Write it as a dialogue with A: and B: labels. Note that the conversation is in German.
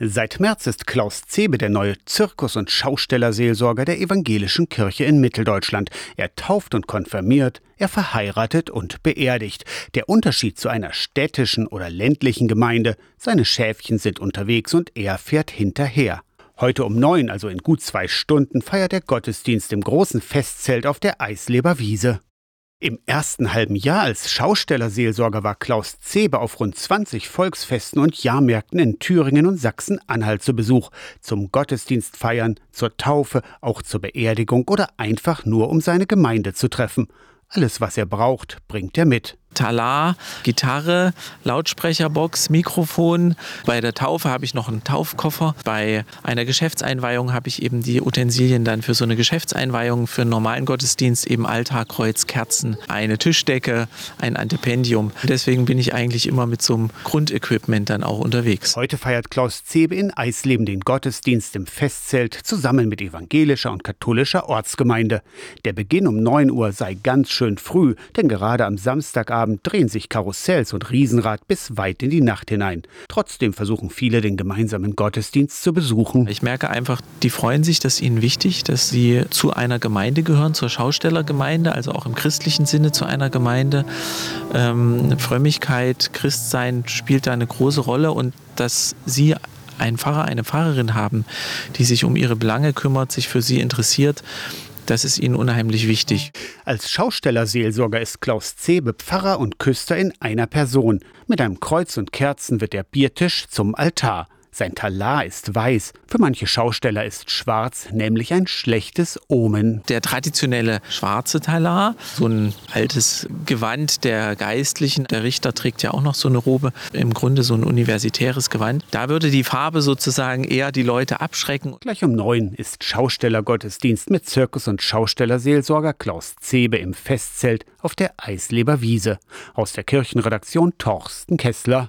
A: Seit März ist Klaus Zebe der neue Zirkus- und Schaustellerseelsorger der evangelischen Kirche in Mitteldeutschland. Er tauft und konfirmiert, er verheiratet und beerdigt. Der Unterschied zu einer städtischen oder ländlichen Gemeinde, seine Schäfchen sind unterwegs und er fährt hinterher. Heute um neun, also in gut zwei Stunden, feiert der Gottesdienst im großen Festzelt auf der Eisleber Wiese. Im ersten halben Jahr als Schaustellerseelsorger war Klaus Zebe auf rund 20 Volksfesten und Jahrmärkten in Thüringen und Sachsen-Anhalt zu Besuch, zum Gottesdienst feiern, zur Taufe, auch zur Beerdigung oder einfach nur um seine Gemeinde zu treffen. Alles, was er braucht, bringt er mit.
B: Talar, Gitarre, Lautsprecherbox, Mikrofon. Bei der Taufe habe ich noch einen Taufkoffer. Bei einer Geschäftseinweihung habe ich eben die Utensilien dann für so eine Geschäftseinweihung, für einen normalen Gottesdienst eben Altar, Kreuz, Kerzen, eine Tischdecke, ein Antipendium. Deswegen bin ich eigentlich immer mit so einem Grundequipment dann auch unterwegs.
A: Heute feiert Klaus Zebe in Eisleben den Gottesdienst im Festzelt zusammen mit evangelischer und katholischer Ortsgemeinde. Der Beginn um 9 Uhr sei ganz schön früh, denn gerade am Samstagabend Abend drehen sich Karussells und Riesenrad bis weit in die Nacht hinein. Trotzdem versuchen viele, den gemeinsamen Gottesdienst zu besuchen.
B: Ich merke einfach, die freuen sich, dass ihnen wichtig, dass sie zu einer Gemeinde gehören, zur Schaustellergemeinde, also auch im christlichen Sinne zu einer Gemeinde. Ähm, Frömmigkeit, Christsein spielt da eine große Rolle und dass sie einen Pfarrer, eine Pfarrerin haben, die sich um ihre Belange kümmert, sich für sie interessiert, das ist ihnen unheimlich wichtig.
A: Als Schaustellerseelsorger ist Klaus Zebe Pfarrer und Küster in einer Person. Mit einem Kreuz und Kerzen wird der Biertisch zum Altar. Sein Talar ist weiß, für manche Schausteller ist schwarz, nämlich ein schlechtes Omen.
B: Der traditionelle schwarze Talar, so ein altes Gewand der Geistlichen, der Richter trägt ja auch noch so eine Robe, im Grunde so ein universitäres Gewand. Da würde die Farbe sozusagen eher die Leute abschrecken.
A: Gleich um neun ist Schaustellergottesdienst mit Zirkus- und Schaustellerseelsorger Klaus Zebe im Festzelt auf der Eisleber Wiese. Aus der Kirchenredaktion Torsten Kessler.